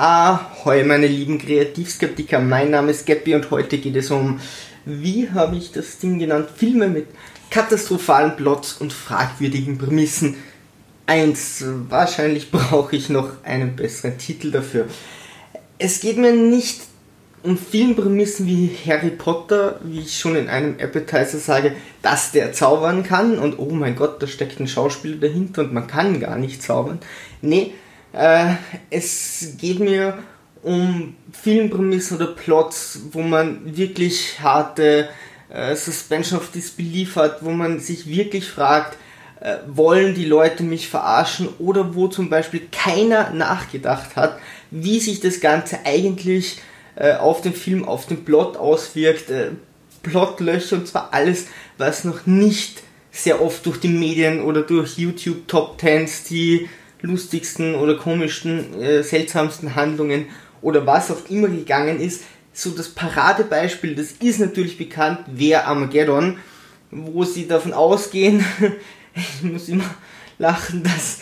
Ahoi, meine lieben Kreativskeptiker, mein Name ist Geppi und heute geht es um, wie habe ich das Ding genannt, Filme mit katastrophalen Plots und fragwürdigen Prämissen. Eins, wahrscheinlich brauche ich noch einen besseren Titel dafür. Es geht mir nicht um Filmprämissen wie Harry Potter, wie ich schon in einem Appetizer sage, dass der zaubern kann und oh mein Gott, da steckt ein Schauspieler dahinter und man kann gar nicht zaubern. Nee, äh, es geht mir um Filmprämissen oder Plots, wo man wirklich harte äh, Suspension of Disbelief hat, wo man sich wirklich fragt, äh, wollen die Leute mich verarschen oder wo zum Beispiel keiner nachgedacht hat, wie sich das Ganze eigentlich äh, auf den Film, auf den Plot auswirkt. Äh, Plotlöcher und zwar alles, was noch nicht sehr oft durch die Medien oder durch YouTube Top Tens die lustigsten oder komischsten, äh, seltsamsten Handlungen oder was auch immer gegangen ist. So das Paradebeispiel, das ist natürlich bekannt, wer Armageddon, wo sie davon ausgehen, ich muss immer lachen, dass,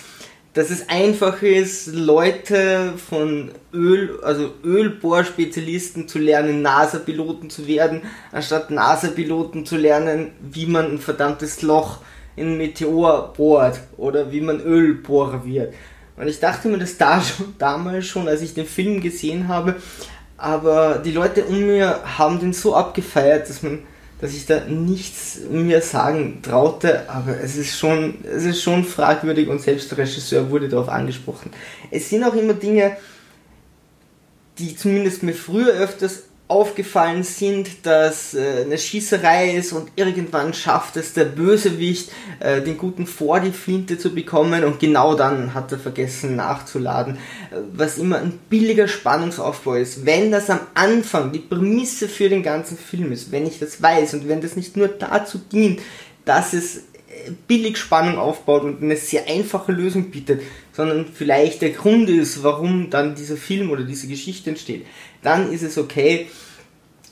dass es einfach ist, Leute von Öl, also Ölbohrspezialisten zu lernen, NASA-Piloten zu werden, anstatt NASA-Piloten zu lernen, wie man ein verdammtes Loch in Meteor bohrt oder wie man Ölbohrer wird. Und ich dachte mir das da schon, damals schon, als ich den Film gesehen habe, aber die Leute um mir haben den so abgefeiert, dass man, dass ich da nichts mir sagen traute, aber es ist schon, es ist schon fragwürdig und selbst der Regisseur wurde darauf angesprochen. Es sind auch immer Dinge, die zumindest mir früher öfters aufgefallen sind, dass äh, eine Schießerei ist und irgendwann schafft es der Bösewicht, äh, den Guten vor die Flinte zu bekommen und genau dann hat er vergessen nachzuladen, äh, was immer ein billiger Spannungsaufbau ist. Wenn das am Anfang die Prämisse für den ganzen Film ist, wenn ich das weiß und wenn das nicht nur dazu dient, dass es äh, billig Spannung aufbaut und eine sehr einfache Lösung bietet, sondern vielleicht der Grund ist, warum dann dieser Film oder diese Geschichte entsteht, dann ist es okay.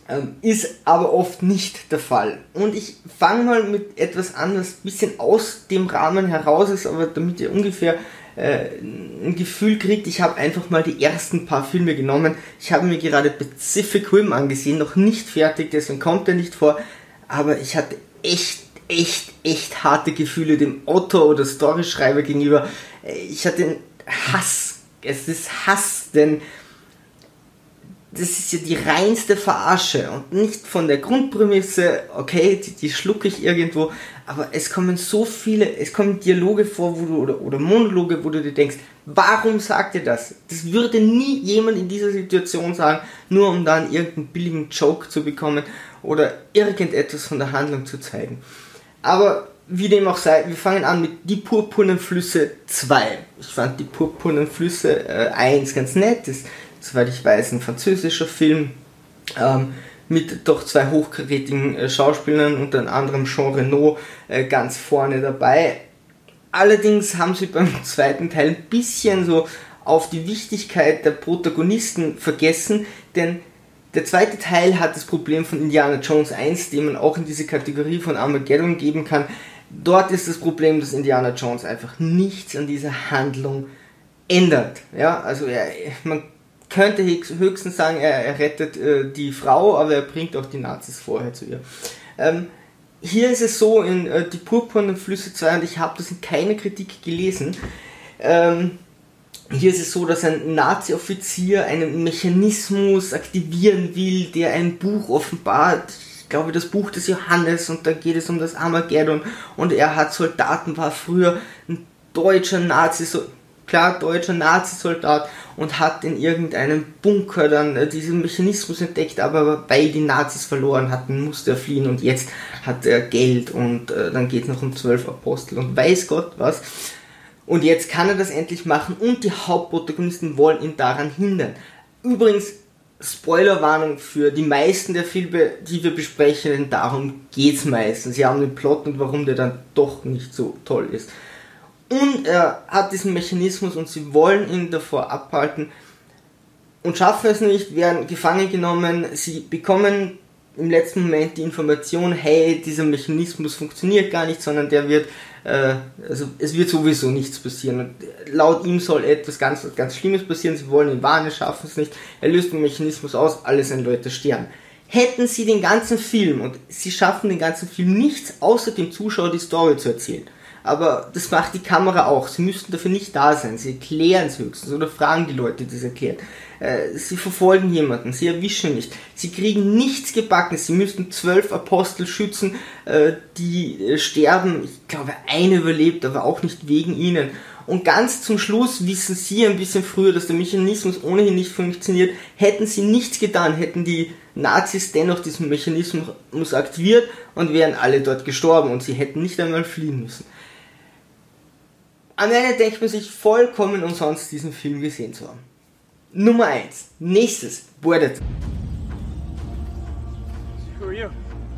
Ähm, ist aber oft nicht der Fall. Und ich fange mal mit etwas an, was ein bisschen aus dem Rahmen heraus ist, aber damit ihr ungefähr äh, ein Gefühl kriegt, ich habe einfach mal die ersten paar Filme genommen. Ich habe mir gerade Pacific Rim angesehen, noch nicht fertig, deswegen kommt er nicht vor, aber ich hatte echt, echt, echt harte Gefühle dem Autor oder Storyschreiber gegenüber. Ich hatte einen Hass, es ist Hass, denn das ist ja die reinste Verarsche und nicht von der Grundprämisse, okay, die, die schlucke ich irgendwo, aber es kommen so viele, es kommen Dialoge vor, wo du, oder, oder Monologe, wo du dir denkst, warum sagt ihr das? Das würde nie jemand in dieser Situation sagen, nur um dann irgendeinen billigen Joke zu bekommen oder irgendetwas von der Handlung zu zeigen. Aber wie dem auch sei, wir fangen an mit Die purpurnen Flüsse 2. Ich fand Die purpurnen Flüsse äh, 1 ganz nett, das soweit ich weiß, ein französischer Film ähm, mit doch zwei hochkarätigen äh, Schauspielern, unter anderem Jean Reno äh, ganz vorne dabei. Allerdings haben sie beim zweiten Teil ein bisschen so auf die Wichtigkeit der Protagonisten vergessen, denn der zweite Teil hat das Problem von Indiana Jones 1, den man auch in diese Kategorie von Armageddon geben kann. Dort ist das Problem, dass Indiana Jones einfach nichts an dieser Handlung ändert. Ja, also er, man könnte höchstens sagen, er, er rettet äh, die Frau, aber er bringt auch die Nazis vorher zu ihr. Ähm, hier ist es so in äh, Die Purpurnen Flüsse 2, und ich habe das in keiner Kritik gelesen, ähm, hier ist es so, dass ein Nazi-Offizier einen Mechanismus aktivieren will, der ein Buch offenbart. Ich glaube, das Buch des Johannes und da geht es um das Armageddon und er hat Soldaten, war früher ein deutscher Nazi, so klar deutscher Nazi-Soldat und hat in irgendeinem Bunker dann äh, diesen Mechanismus entdeckt, aber weil die Nazis verloren hatten, musste er fliehen und jetzt hat er Geld und äh, dann geht es noch um zwölf Apostel und weiß Gott was. Und jetzt kann er das endlich machen und die Hauptprotagonisten wollen ihn daran hindern. Übrigens, Spoilerwarnung für die meisten der Filme, die wir besprechen, denn darum geht's meistens. Sie haben den Plot und warum der dann doch nicht so toll ist. Und er hat diesen Mechanismus und sie wollen ihn davor abhalten und schaffen es nicht, werden gefangen genommen. Sie bekommen im letzten Moment die Information, hey, dieser Mechanismus funktioniert gar nicht, sondern der wird, äh, also es wird sowieso nichts passieren. Und laut ihm soll etwas ganz, ganz Schlimmes passieren, sie wollen ihn warnen, schaffen es nicht, er löst den Mechanismus aus, alle seine Leute sterben. Hätten sie den ganzen Film, und sie schaffen den ganzen Film nichts, außer dem Zuschauer die Story zu erzählen, aber das macht die Kamera auch. Sie müssten dafür nicht da sein. Sie erklären es höchstens oder fragen die Leute, die es erklären. Äh, sie verfolgen jemanden, sie erwischen nicht. Sie kriegen nichts gebacken. Sie müssten zwölf Apostel schützen, äh, die äh, sterben. Ich glaube, eine überlebt, aber auch nicht wegen ihnen. Und ganz zum Schluss wissen sie ein bisschen früher, dass der Mechanismus ohnehin nicht funktioniert. Hätten sie nichts getan, hätten die Nazis dennoch diesen Mechanismus aktiviert und wären alle dort gestorben und sie hätten nicht einmal fliehen müssen. Am Ende denkt man sich vollkommen umsonst diesen Film gesehen zu haben. Nummer 1. Nächstes. Boardet. Who are you?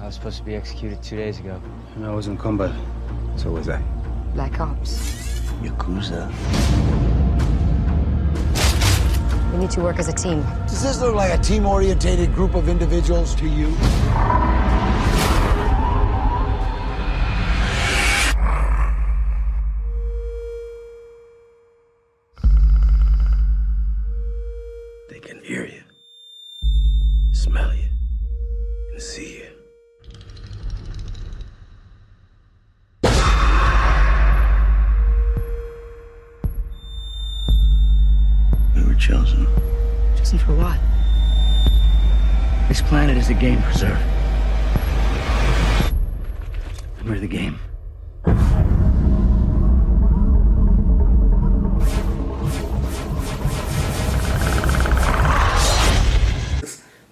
I was supposed to be executed two days ago. I was in combat. So was I. Black Ops. Yakuza. We need to work as a team. Does this look like a team-orientated group of individuals to you? Game preserve. We're the game.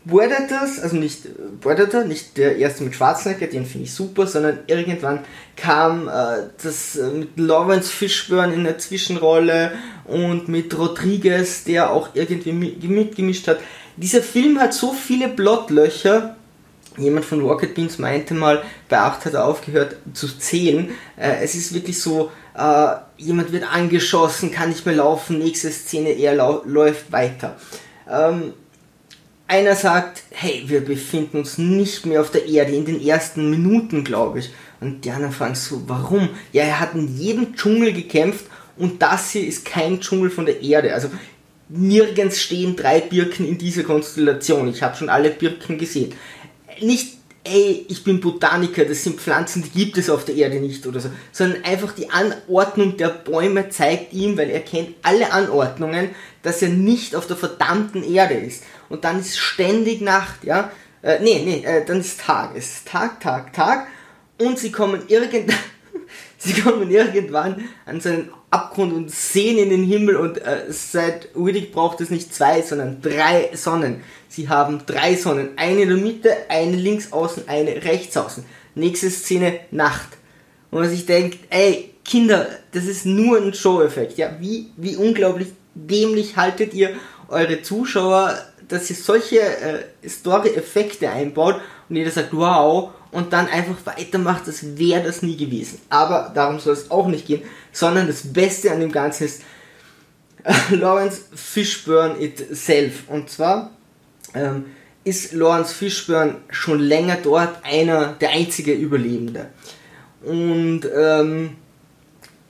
Predators, also nicht äh, Predator, nicht der erste mit Schwarzenegger, den finde ich super, sondern irgendwann kam äh, das äh, mit Lawrence Fishburne in der Zwischenrolle und mit Rodriguez, der auch irgendwie mitgemischt hat. Dieser Film hat so viele Plotlöcher, jemand von Rocket Beans meinte mal, bei 8 hat er aufgehört zu zählen. Äh, es ist wirklich so, äh, jemand wird angeschossen, kann nicht mehr laufen, nächste Szene, er läuft weiter. Ähm, einer sagt, hey, wir befinden uns nicht mehr auf der Erde in den ersten Minuten, glaube ich. Und die anderen fragen so, warum? Ja, er hat in jedem Dschungel gekämpft und das hier ist kein Dschungel von der Erde. Also nirgends stehen drei Birken in dieser Konstellation. Ich habe schon alle Birken gesehen. Nicht, ey, ich bin Botaniker, das sind Pflanzen, die gibt es auf der Erde nicht oder so, sondern einfach die Anordnung der Bäume zeigt ihm, weil er kennt alle Anordnungen, dass er nicht auf der verdammten Erde ist und dann ist ständig Nacht, ja. Äh, nee, nee, äh, dann ist Tag. Es ist Tag, Tag, Tag. Und sie kommen irgendwann, sie kommen irgendwann an so einen Abgrund und sehen in den Himmel und äh, seit Riddick braucht es nicht zwei, sondern drei Sonnen. Sie haben drei Sonnen. Eine in der Mitte, eine links außen, eine rechts außen. Nächste Szene, Nacht. Und man sich denkt, ey, Kinder, das ist nur ein Show-Effekt. Ja, wie, wie unglaublich dämlich haltet ihr eure Zuschauer dass ihr solche äh, Story-Effekte einbaut und jeder sagt, wow, und dann einfach weitermacht, als wäre das nie gewesen. Aber darum soll es auch nicht gehen, sondern das Beste an dem Ganzen ist äh, Lawrence Fishburne itself. Und zwar ähm, ist Lawrence Fishburne schon länger dort einer, der einzige Überlebende. Und ähm,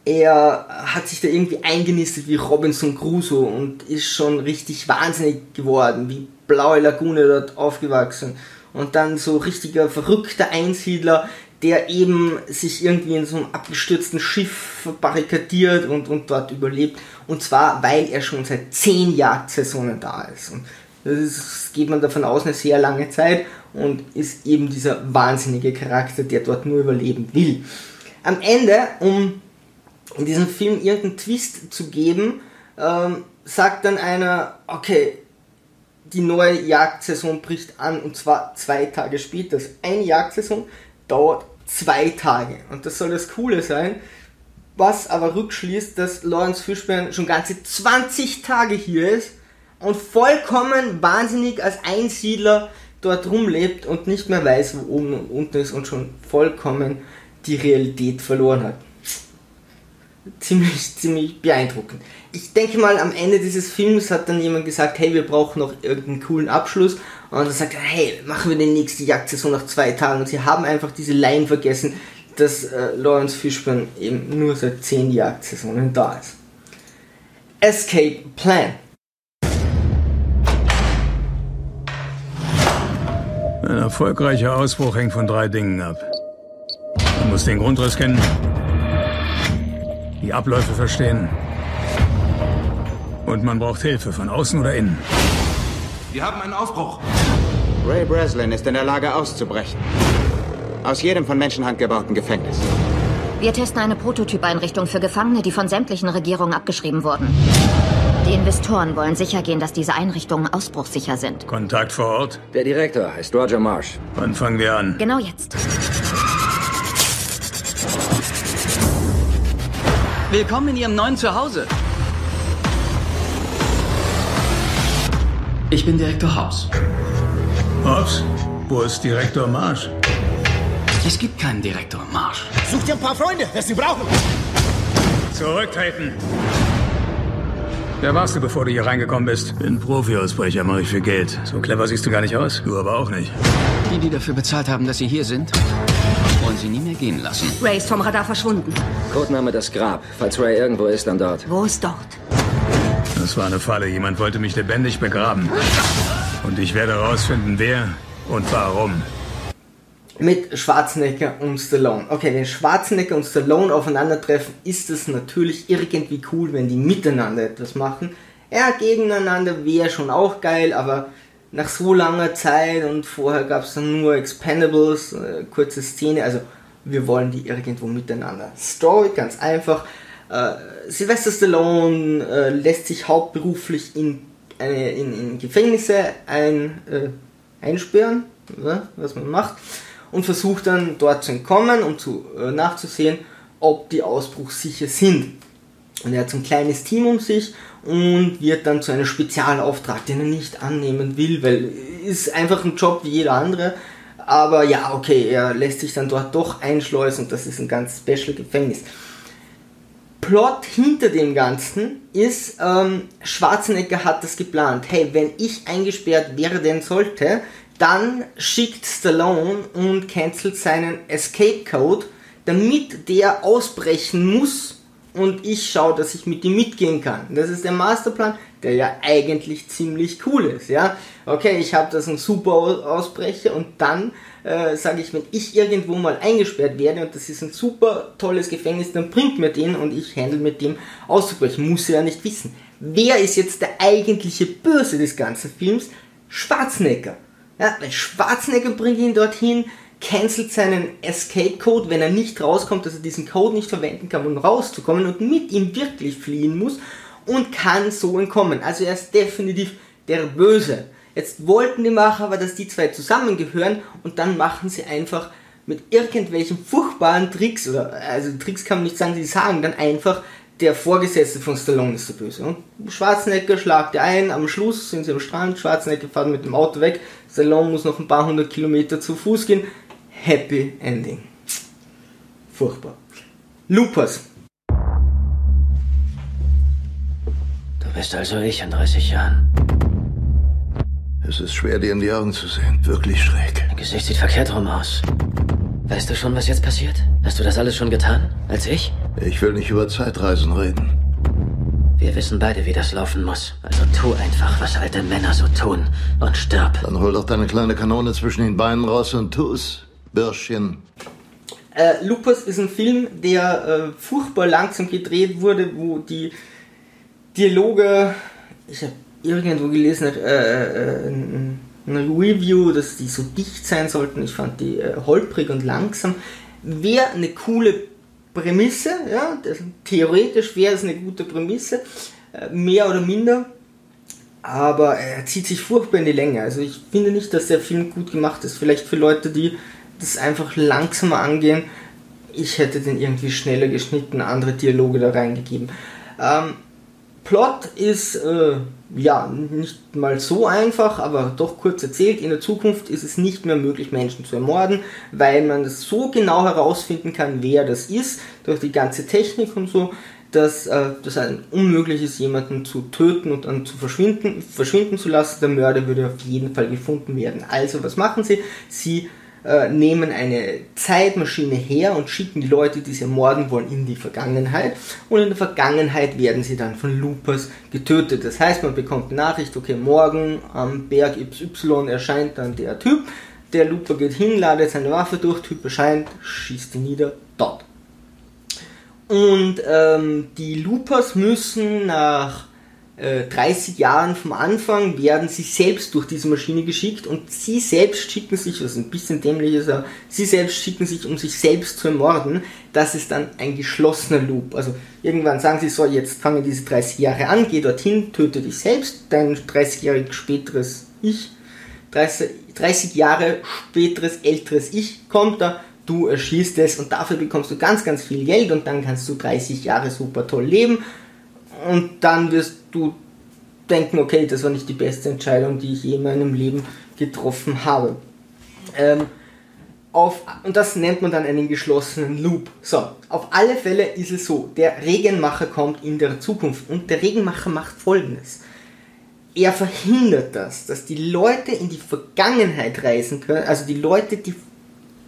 er hat sich da irgendwie eingenistet wie Robinson Crusoe und ist schon richtig wahnsinnig geworden, wie blaue Lagune dort aufgewachsen. Und dann so richtiger verrückter Einsiedler, der eben sich irgendwie in so einem abgestürzten Schiff barrikadiert und, und dort überlebt. Und zwar, weil er schon seit zehn Jagdsaisonen da ist. Und das ist, geht man davon aus, eine sehr lange Zeit und ist eben dieser wahnsinnige Charakter, der dort nur überleben will. Am Ende, um in diesem Film irgendeinen Twist zu geben, ähm, sagt dann einer, okay, die neue Jagdsaison bricht an und zwar zwei Tage später. Also eine Jagdsaison dauert zwei Tage. Und das soll das Coole sein, was aber rückschließt, dass Lawrence Fishburne schon ganze 20 Tage hier ist und vollkommen wahnsinnig als Einsiedler dort rumlebt und nicht mehr weiß, wo oben und unten ist und schon vollkommen die Realität verloren hat ziemlich, ziemlich beeindruckend. Ich denke mal, am Ende dieses Films hat dann jemand gesagt, hey, wir brauchen noch irgendeinen coolen Abschluss. Und dann sagt er, hey, machen wir die nächste Jagdsaison nach zwei Tagen. Und sie haben einfach diese Line vergessen, dass äh, Lawrence Fishburne eben nur seit zehn Jagdsaisonen da ist. Escape Plan. Ein erfolgreicher Ausbruch hängt von drei Dingen ab. Man muss den Grundriss kennen, die Abläufe verstehen und man braucht Hilfe von außen oder innen. Wir haben einen Aufbruch. Ray Breslin ist in der Lage auszubrechen. Aus jedem von Menschenhand gebauten Gefängnis. Wir testen eine Prototypeinrichtung für Gefangene, die von sämtlichen Regierungen abgeschrieben wurden. Die Investoren wollen sicher gehen, dass diese Einrichtungen ausbruchssicher sind. Kontakt vor Ort? Der Direktor heißt Roger Marsh. Wann fangen wir an? Genau jetzt. Willkommen in Ihrem neuen Zuhause. Ich bin Direktor Hobbs. Hobbs? Wo ist Direktor Marsh? Es gibt keinen Direktor Marsh. Such dir ein paar Freunde, das sie brauchen. Zurücktreten! Wer warst du, bevor du hier reingekommen bist? Bin Profi-Ausbrecher, mache ich für Geld. So clever siehst du gar nicht aus. Du aber auch nicht. Die, die dafür bezahlt haben, dass Sie hier sind, wollen Sie nie mehr gehen lassen. Ray ist vom Radar verschwunden. Codename das Grab. Falls Ray irgendwo ist, dann dort. Wo ist dort? Das war eine Falle. Jemand wollte mich lebendig begraben. Und ich werde herausfinden, wer und warum. Mit Schwarzenegger und Stallone. Okay, wenn Schwarzenegger und Stallone aufeinandertreffen, ist es natürlich irgendwie cool, wenn die miteinander etwas machen. Ja, gegeneinander wäre schon auch geil, aber nach so langer Zeit und vorher gab es dann nur Expendables, äh, kurze Szene, also wir wollen die irgendwo miteinander. Story, ganz einfach. Äh, Sylvester Stallone äh, lässt sich hauptberuflich in, eine, in, in Gefängnisse ein, äh, einsperren, ja, was man macht, und versucht dann dort zu entkommen und zu, äh, nachzusehen, ob die ausbruchssicher sind. Und er hat so ein kleines Team um sich und wird dann zu einem Spezialauftrag, den er nicht annehmen will, weil ist einfach ein Job wie jeder andere. Aber ja, okay, er lässt sich dann dort doch einschleusen das ist ein ganz special Gefängnis. Plot hinter dem Ganzen ist, ähm, Schwarzenegger hat das geplant. Hey, wenn ich eingesperrt werden sollte, dann schickt Stallone und cancelt seinen Escape Code, damit der ausbrechen muss und ich schaue, dass ich mit ihm mitgehen kann. Das ist der Masterplan, der ja eigentlich ziemlich cool ist, ja. Okay, ich habe das ein super Ausbrecher und dann äh, sage ich, wenn ich irgendwo mal eingesperrt werde und das ist ein super tolles Gefängnis, dann bringt mir den und ich handle mit dem auszubrechen. Muss er ja nicht wissen. Wer ist jetzt der eigentliche Böse des ganzen Films? Schwarzenegger. Ja, weil Schwarzenegger bringt ihn dorthin, cancelt seinen Escape Code, wenn er nicht rauskommt, dass er diesen Code nicht verwenden kann, um rauszukommen und mit ihm wirklich fliehen muss und kann so entkommen. Also er ist definitiv der Böse. Jetzt wollten die Macher aber, dass die zwei zusammengehören und dann machen sie einfach mit irgendwelchen furchtbaren Tricks, oder also Tricks kann man nicht sagen, sie sagen dann einfach, der Vorgesetzte von Stallone ist der Böse. Und Schwarzenegger schlagt er ein, am Schluss sind sie am Strand, Schwarzenegger fährt mit dem Auto weg, Stallone muss noch ein paar hundert Kilometer zu Fuß gehen. Happy Ending. Furchtbar. Lupus. Du bist also ich in 30 Jahren. Es ist schwer, dir in die Augen zu sehen. Wirklich schräg. Dein Gesicht sieht verkehrt rum aus. Weißt du schon, was jetzt passiert? Hast du das alles schon getan? Als ich? Ich will nicht über Zeitreisen reden. Wir wissen beide, wie das laufen muss. Also tu einfach, was alte Männer so tun und stirb. Dann hol doch deine kleine Kanone zwischen den Beinen raus und tu's, Bürschchen. Äh, Lupus ist ein Film, der äh, furchtbar langsam gedreht wurde, wo die Dialoge, ich habe irgendwo gelesen, äh, äh, ein, ein Review, dass die so dicht sein sollten. Ich fand die äh, holprig und langsam. Wäre eine coole Prämisse, ja, theoretisch wäre es eine gute Prämisse, äh, mehr oder minder, aber er zieht sich furchtbar in die Länge. Also ich finde nicht, dass der Film gut gemacht ist. Vielleicht für Leute, die das einfach langsamer angehen. Ich hätte den irgendwie schneller geschnitten, andere Dialoge da reingegeben. Ähm, Plot ist äh, ja nicht mal so einfach, aber doch kurz erzählt. In der Zukunft ist es nicht mehr möglich, Menschen zu ermorden, weil man es so genau herausfinden kann, wer das ist, durch die ganze Technik und so, dass äh, das unmöglich ist, jemanden zu töten und dann zu verschwinden, verschwinden zu lassen. Der Mörder würde auf jeden Fall gefunden werden. Also was machen sie? Sie äh, nehmen eine Zeitmaschine her und schicken die Leute, die sie ermorden wollen, in die Vergangenheit. Und in der Vergangenheit werden sie dann von Loopers getötet. Das heißt, man bekommt die Nachricht, okay, morgen am Berg XY erscheint dann der Typ. Der Looper geht hin, ladet seine Waffe durch, Typ erscheint, schießt ihn nieder, dort. Und ähm, die Loopers müssen nach 30 äh, Jahren vom Anfang werden sie selbst durch diese Maschine geschickt und sie selbst schicken sich, was ein bisschen dämlich ist, aber sie selbst schicken sich, um sich selbst zu ermorden. Das ist dann ein geschlossener Loop. Also irgendwann sagen sie so, jetzt fangen diese 30 Jahre an, geh dorthin, töte dich selbst, dein 30-jähriges späteres Ich, 30, 30 Jahre späteres älteres Ich kommt da, du erschießt es und dafür bekommst du ganz, ganz viel Geld und dann kannst du 30 Jahre super toll leben und dann wirst du denken, okay, das war nicht die beste Entscheidung, die ich je in meinem Leben getroffen habe. Ähm, auf, und das nennt man dann einen geschlossenen Loop. So, auf alle Fälle ist es so, der Regenmacher kommt in der Zukunft und der Regenmacher macht folgendes. Er verhindert das, dass die Leute in die Vergangenheit reisen können, also die Leute, die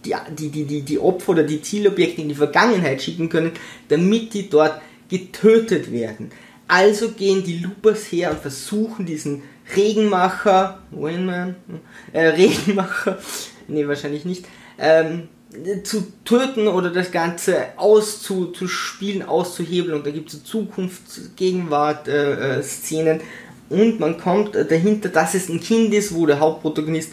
die, die, die, die Opfer oder die Zielobjekte in die Vergangenheit schicken können, damit die dort getötet werden. Also gehen die Loopers her und versuchen diesen Regenmacher, Winman, äh, Regenmacher, nee, wahrscheinlich nicht, ähm, zu töten oder das Ganze auszuspielen, auszuhebeln. Und da gibt es Zukunfts-, Gegenwart-Szenen. Äh, und man kommt dahinter, dass es ein Kind ist, wo der Hauptprotagonist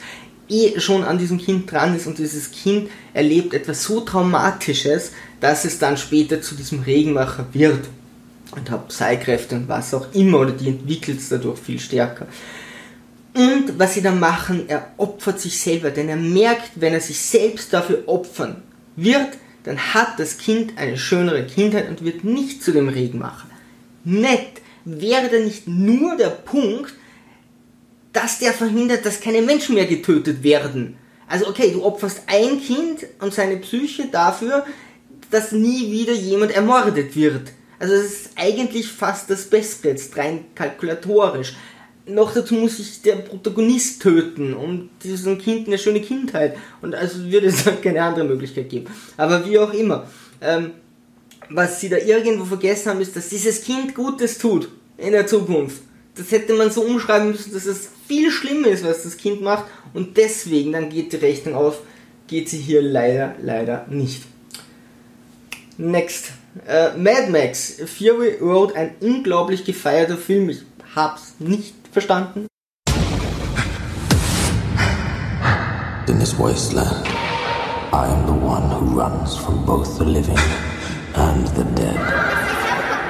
eh schon an diesem Kind dran ist und dieses Kind erlebt etwas so Traumatisches, dass es dann später zu diesem Regenmacher wird und hat Psykräfte und was auch immer oder die entwickelt es dadurch viel stärker. Und was sie dann machen, er opfert sich selber, denn er merkt, wenn er sich selbst dafür opfern wird, dann hat das Kind eine schönere Kindheit und wird nicht zu dem Regenmacher. Nett wäre da nicht nur der Punkt, dass der verhindert, dass keine Menschen mehr getötet werden. Also okay, du opferst ein Kind und seine Psyche dafür, dass nie wieder jemand ermordet wird. Also es ist eigentlich fast das Beste jetzt rein kalkulatorisch. Noch dazu muss sich der Protagonist töten, um diesem Kind eine schöne Kindheit. Und also würde es keine andere Möglichkeit geben. Aber wie auch immer. Ähm, was sie da irgendwo vergessen haben, ist, dass dieses Kind Gutes tut in der Zukunft. Das hätte man so umschreiben müssen, dass es viel schlimmer ist, was das Kind macht. Und deswegen, dann geht die Rechnung auf, geht sie hier leider, leider nicht. Next. Äh, Mad Max, Fury Road, ein unglaublich gefeierter Film. Ich hab's nicht verstanden. In this wasteland, I am the one who runs from both the living and the dead.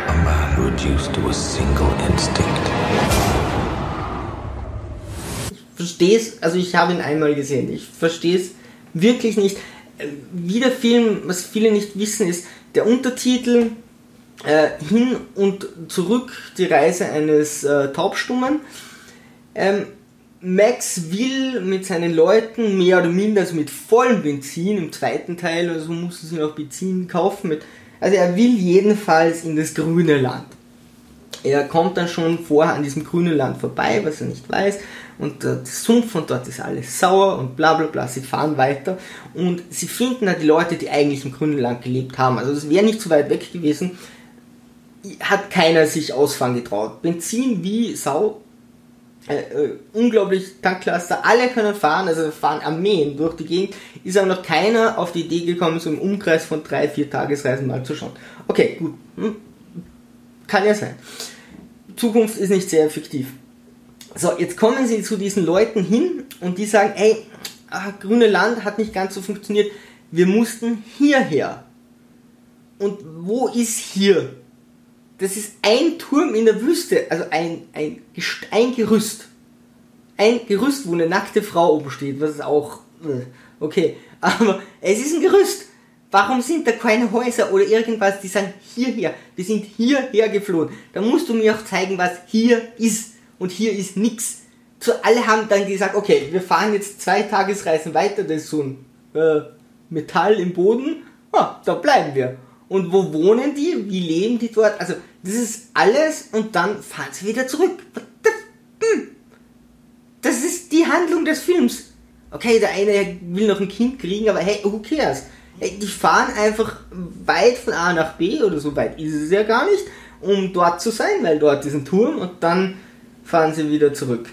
A man reduced to a single instinct. Ich versteh's, also ich habe ihn einmal gesehen. Ich versteh's wirklich nicht. Äh, wie der Film, was viele nicht wissen, ist, der Untertitel äh, hin und zurück die Reise eines äh, Taubstummen. Ähm, Max will mit seinen Leuten mehr oder minder also mit vollem Benzin im zweiten Teil, also mussten sie noch Benzin kaufen. Mit, also er will jedenfalls in das grüne Land. Er kommt dann schon vorher an diesem grünen Land vorbei, was er nicht weiß und der Sumpf von dort ist alles sauer und bla bla bla. Sie fahren weiter und sie finden da die Leute, die eigentlich im Grünland gelebt haben. Also es wäre nicht so weit weg gewesen. Hat keiner sich ausfahren getraut. Benzin wie Sau. Äh, äh, unglaublich Tanklaster, alle können fahren, also fahren Armeen durch die Gegend, ist aber noch keiner auf die Idee gekommen, so im Umkreis von drei, vier Tagesreisen mal zu schauen. Okay, gut, hm. kann ja sein. Zukunft ist nicht sehr effektiv. So, jetzt kommen sie zu diesen Leuten hin und die sagen, ey, ah, grüne Land hat nicht ganz so funktioniert, wir mussten hierher. Und wo ist hier? Das ist ein Turm in der Wüste, also ein, ein, ein Gerüst. Ein Gerüst, wo eine nackte Frau oben steht, was ist auch, äh, okay, aber es ist ein Gerüst. Warum sind da keine Häuser oder irgendwas, die sagen hierher? Wir sind hierher geflohen. Da musst du mir auch zeigen, was hier ist und hier ist nichts. So, alle haben dann gesagt, okay, wir fahren jetzt zwei Tagesreisen weiter, das ist so ein äh, Metall im Boden, ah, da bleiben wir. Und wo wohnen die? Wie leben die dort? Also, das ist alles und dann fahren sie wieder zurück. Hm. Das ist die Handlung des Films. Okay, der eine will noch ein Kind kriegen, aber hey, who cares? Die fahren einfach weit von A nach B oder so weit ist es ja gar nicht, um dort zu sein, weil dort ist ein Turm und dann fahren sie wieder zurück.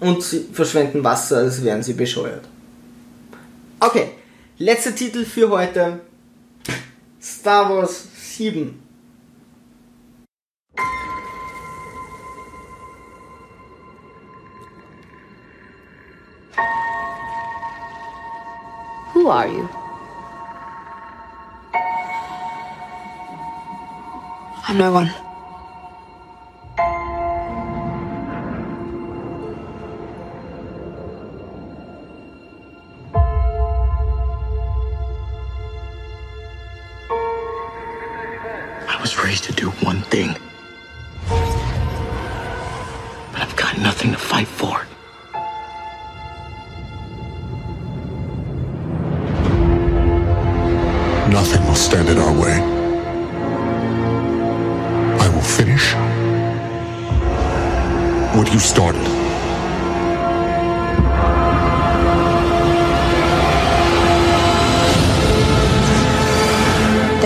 Und sie verschwenden Wasser, als wären sie bescheuert. Okay, letzter Titel für heute. Star Wars 7. Who are you? I'm no one. Was raised to do one thing. But I've got nothing to fight for. Nothing will stand in our way. I will finish what you started.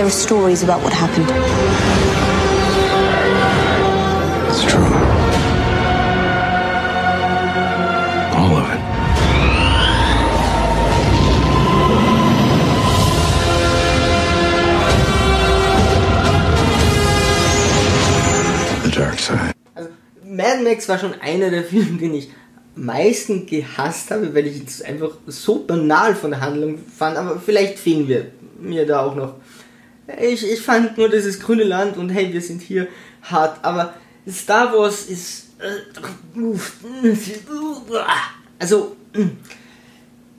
Are stories about what happened. It's true. All of it. The dark side. Also, Mad Max war schon einer der Filme, den ich am meisten gehasst habe, weil ich es einfach so banal von der Handlung fand, aber vielleicht fehlen wir mir da auch noch. Ich, ich fand nur dieses grüne Land und hey, wir sind hier hart, aber Star Wars ist. äh, Also,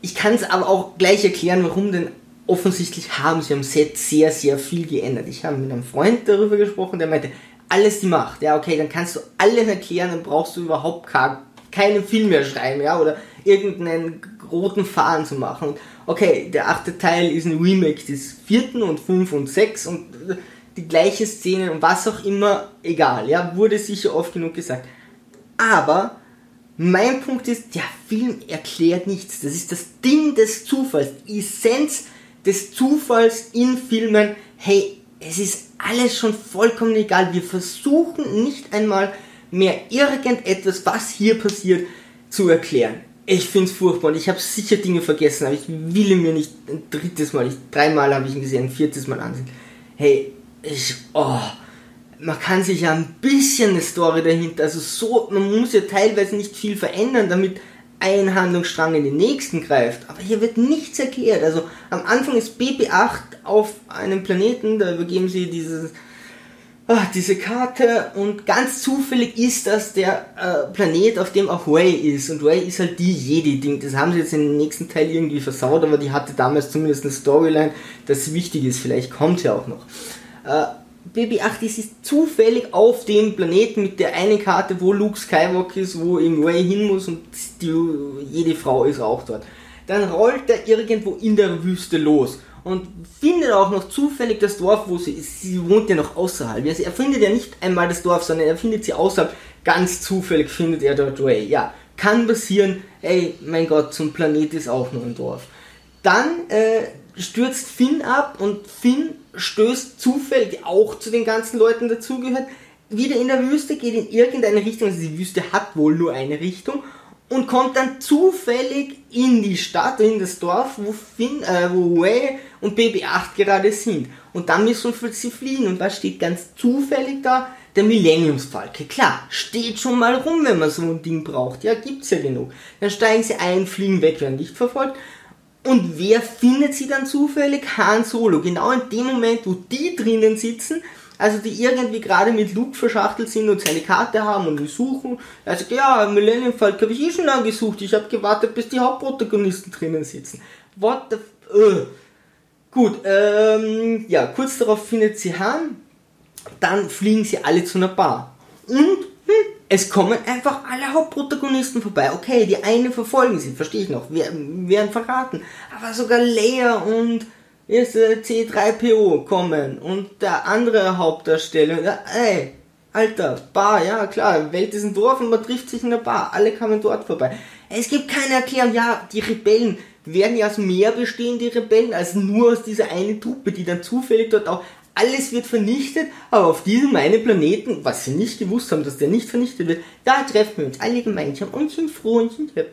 ich kann es aber auch gleich erklären, warum denn offensichtlich haben sie am Set sehr, sehr viel geändert. Ich habe mit einem Freund darüber gesprochen, der meinte, alles die Macht. Ja, okay, dann kannst du alles erklären, dann brauchst du überhaupt keinen Film mehr schreiben, ja, oder irgendeinen roten Faden zu machen. Okay, der achte Teil ist ein Remake des vierten und fünf und sechs und die gleiche Szene und was auch immer, egal, ja, wurde sicher oft genug gesagt. Aber mein Punkt ist, der Film erklärt nichts. Das ist das Ding des Zufalls, die Essenz des Zufalls in Filmen. Hey, es ist alles schon vollkommen egal. Wir versuchen nicht einmal mehr irgendetwas, was hier passiert, zu erklären. Ich finde es furchtbar und ich habe sicher Dinge vergessen, aber ich will mir nicht ein drittes Mal, ich, dreimal habe ich ihn gesehen, ein viertes Mal ansehen. Hey, ich, oh, man kann sich ja ein bisschen eine Story dahinter, also so, man muss ja teilweise nicht viel verändern, damit ein Handlungsstrang in den nächsten greift. Aber hier wird nichts erklärt. Also am Anfang ist BB8 auf einem Planeten, da übergeben sie dieses, ah, diese Karte und ganz zufällig ist das der äh, Planet, auf dem auch Ray ist. Und Ray ist halt die Jedi-Ding. Das haben sie jetzt im nächsten Teil irgendwie versaut, aber die hatte damals zumindest eine Storyline, das wichtig ist. Vielleicht kommt sie auch noch. Äh, BB8 ist, ist zufällig auf dem Planeten mit der einen Karte, wo Luke Skywalker ist, wo eben Ray hin muss und die, jede Frau ist auch dort. Dann rollt er irgendwo in der Wüste los und findet auch noch zufällig das Dorf, wo sie ist. Sie wohnt ja noch außerhalb. Also er findet ja nicht einmal das Dorf, sondern er findet sie außerhalb. Ganz zufällig findet er dort Ray. Ja, kann passieren. Ey, mein Gott, zum Planet ist auch nur ein Dorf. Dann äh, stürzt Finn ab und Finn stößt zufällig auch zu den ganzen Leuten dazugehört, wieder in der Wüste, geht in irgendeine Richtung, also die Wüste hat wohl nur eine Richtung und kommt dann zufällig in die Stadt, in das Dorf, wo Finn, äh, wo Way und BB-8 gerade sind. Und dann müssen sie fliehen und was steht ganz zufällig da? Der Millenniumsfalke. Klar, steht schon mal rum, wenn man so ein Ding braucht. Ja, gibt's ja genug. Dann steigen sie ein, fliegen weg, werden nicht verfolgt. Und wer findet sie dann zufällig? Han Solo. Genau in dem Moment, wo die drinnen sitzen, also die irgendwie gerade mit Luke verschachtelt sind und seine Karte haben und die suchen. Also ja, Millennium Falcon habe ich eh schon lange gesucht. Ich habe gewartet, bis die Hauptprotagonisten drinnen sitzen. What the f uh. Gut, ähm, ja, kurz darauf findet sie Han. Dann fliegen sie alle zu einer Bar. Und hm, es kommen einfach alle Hauptprotagonisten vorbei. Okay, die eine verfolgen sie, verstehe ich noch, werden verraten. Aber sogar Leia und ist äh, C3PO kommen und der andere Hauptdarsteller, ja, ey, Alter, Bar, ja klar, Welt ist ein Dorf und man trifft sich in der Bar, alle kamen dort vorbei. Es gibt keine Erklärung, ja, die Rebellen werden ja aus mehr bestehen, die Rebellen, als nur aus dieser einen Truppe, die dann zufällig dort auch, alles wird vernichtet, aber auf diesem einen Planeten, was sie nicht gewusst haben, dass der nicht vernichtet wird, da treffen wir uns alle gemeinsam und sind froh und sind happy.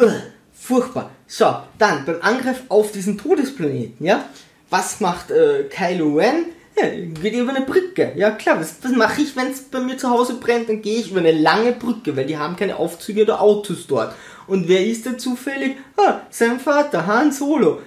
Ugh, furchtbar. So, dann beim Angriff auf diesen Todesplaneten, ja, was macht äh, Kylo Ren? Ja, geht über eine Brücke. Ja klar, was, was mache ich, wenn es bei mir zu Hause brennt? Dann gehe ich über eine lange Brücke, weil die haben keine Aufzüge oder Autos dort. Und wer ist da zufällig? Ah, sein Vater, Han Solo.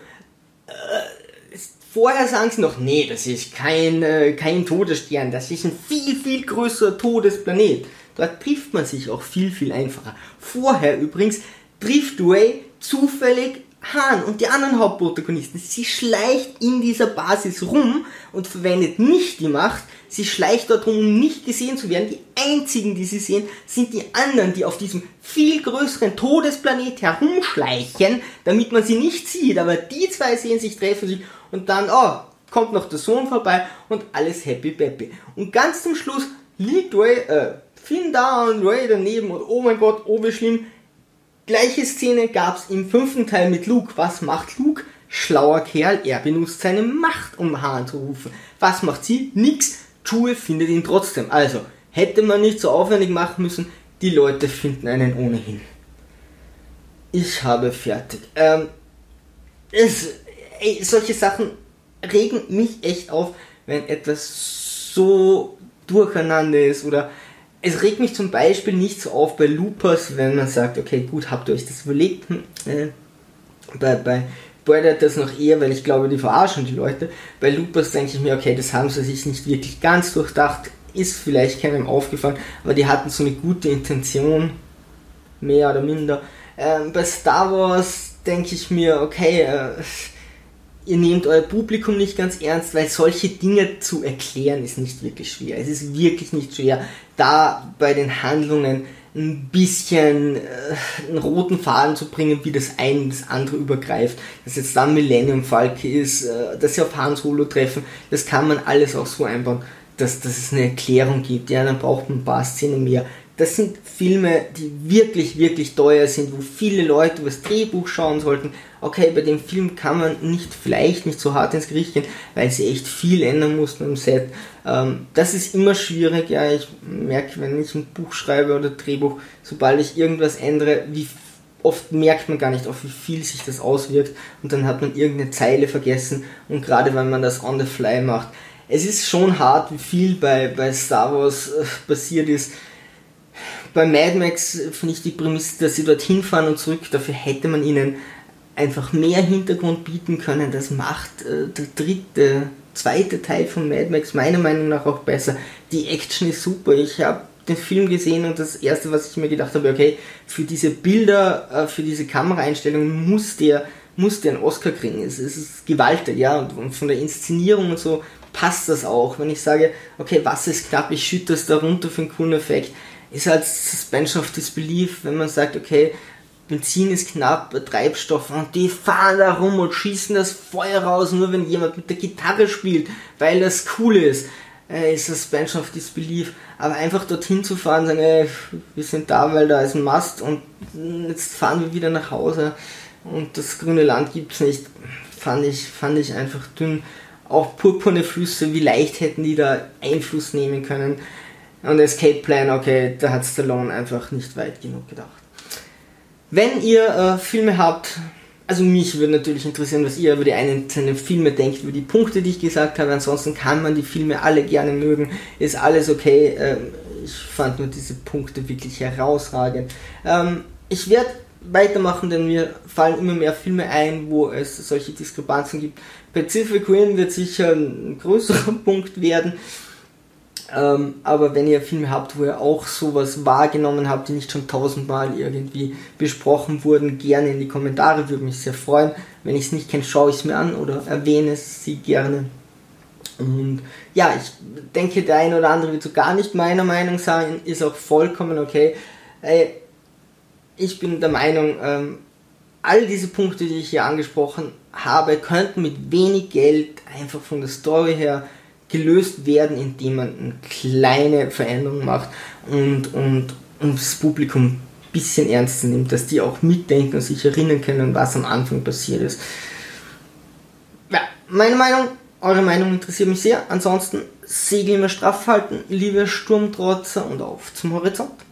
Äh, vorher sagen sie noch, nee, das ist kein, äh, kein Todesstern, das ist ein viel, viel größerer Todesplanet. Dort trifft man sich auch viel, viel einfacher. Vorher übrigens trifft Ray zufällig Han und die anderen Hauptprotagonisten. Sie schleicht in dieser Basis rum und verwendet nicht die Macht. Sie schleicht dort rum, um nicht gesehen zu werden. Die einzigen, die sie sehen, sind die anderen, die auf diesem viel größeren Todesplanet herumschleichen, damit man sie nicht sieht. Aber die zwei sehen sich, treffen sich und dann, oh, kommt noch der Sohn vorbei und alles happy peppy. Und ganz zum Schluss liegt Ray, äh, Finn da und Ray daneben und oh mein Gott, oh wie schlimm Gleiche Szene gab's im fünften Teil mit Luke. Was macht Luke? Schlauer Kerl, er benutzt seine Macht, um Hahn zu rufen. Was macht sie? Nix. Chewie findet ihn trotzdem. Also, hätte man nicht so aufwendig machen müssen, die Leute finden einen ohnehin. Ich habe fertig. Ähm, es, ey, solche Sachen regen mich echt auf, wenn etwas so durcheinander ist oder es regt mich zum Beispiel nicht so auf bei Loopers, wenn man sagt, okay, gut, habt ihr euch das überlegt? Hm, äh, bei, bei Bird das noch eher, weil ich glaube, die verarschen die Leute. Bei Loopers denke ich mir, okay, das haben sie sich nicht wirklich ganz durchdacht, ist vielleicht keinem aufgefallen, aber die hatten so eine gute Intention, mehr oder minder. Ähm, bei Star Wars denke ich mir, okay, äh, ihr nehmt euer Publikum nicht ganz ernst, weil solche Dinge zu erklären ist nicht wirklich schwer. Es ist wirklich nicht schwer, da bei den Handlungen ein bisschen äh, einen roten Faden zu bringen, wie das eine und das andere übergreift. Dass jetzt dann Millennium Falke ist, äh, dass sie auf Han Solo treffen, das kann man alles auch so einbauen, dass, dass es eine Erklärung gibt. Ja, dann braucht man ein paar Szenen mehr das sind Filme, die wirklich, wirklich teuer sind, wo viele Leute das Drehbuch schauen sollten. Okay, bei dem Film kann man nicht, vielleicht nicht so hart ins Gericht gehen, weil sie echt viel ändern mussten am Set. Ähm, das ist immer schwierig, ja, ich merke, wenn ich ein Buch schreibe oder Drehbuch, sobald ich irgendwas ändere, wie oft merkt man gar nicht, auf wie viel sich das auswirkt. Und dann hat man irgendeine Zeile vergessen. Und gerade wenn man das on the fly macht, es ist schon hart, wie viel bei, bei Star Wars äh, passiert ist bei Mad Max finde ich die Prämisse, dass sie dorthin fahren und zurück, dafür hätte man ihnen einfach mehr Hintergrund bieten können. Das macht äh, der dritte, zweite Teil von Mad Max meiner Meinung nach auch besser. Die Action ist super. Ich habe den Film gesehen und das erste, was ich mir gedacht habe, okay, für diese Bilder, äh, für diese Kameraeinstellungen muss der, muss der einen Oscar kriegen. Es, es ist gewaltig, ja, und, und von der Inszenierung und so passt das auch. Wenn ich sage, okay, was ist knapp, ich schütte das da runter für einen coolen Effekt ist halt Suspension of Disbelief, wenn man sagt, okay, Benzin ist knapp, Treibstoff und die fahren da rum und schießen das Feuer raus, nur wenn jemand mit der Gitarre spielt, weil das cool ist. Äh, ist Suspension of Disbelief. Aber einfach dorthin zu fahren, sagen, ey, wir sind da, weil da ist ein Mast und jetzt fahren wir wieder nach Hause und das grüne Land gibt's nicht, fand ich, fand ich einfach dünn. Auch purpurne Flüsse, wie leicht hätten die da Einfluss nehmen können. Und Escape Plan, okay, da hat Stallone einfach nicht weit genug gedacht. Wenn ihr äh, Filme habt, also mich würde natürlich interessieren, was ihr über die einzelnen Filme denkt, über die Punkte, die ich gesagt habe. Ansonsten kann man die Filme alle gerne mögen, ist alles okay. Ähm, ich fand nur diese Punkte wirklich herausragend. Ähm, ich werde weitermachen, denn mir fallen immer mehr Filme ein, wo es solche Diskrepanzen gibt. Pacific Rim wird sicher ein größerer Punkt werden. Ähm, aber wenn ihr Filme habt, wo ihr auch sowas wahrgenommen habt, die nicht schon tausendmal irgendwie besprochen wurden, gerne in die Kommentare, würde mich sehr freuen. Wenn ich es nicht kenne, schaue ich es mir an oder erwähne sie gerne. Und ja, ich denke, der eine oder andere wird so gar nicht meiner Meinung sein, ist auch vollkommen okay. Ich bin der Meinung, ähm, all diese Punkte, die ich hier angesprochen habe, könnten mit wenig Geld einfach von der Story her gelöst werden, indem man eine kleine Veränderung macht und, und, und das Publikum ein bisschen ernster nimmt, dass die auch mitdenken und sich erinnern können, was am Anfang passiert ist. Ja, meine Meinung, eure Meinung interessiert mich sehr. Ansonsten Segel immer straff halten, liebe Sturmtrotzer und auf zum Horizont.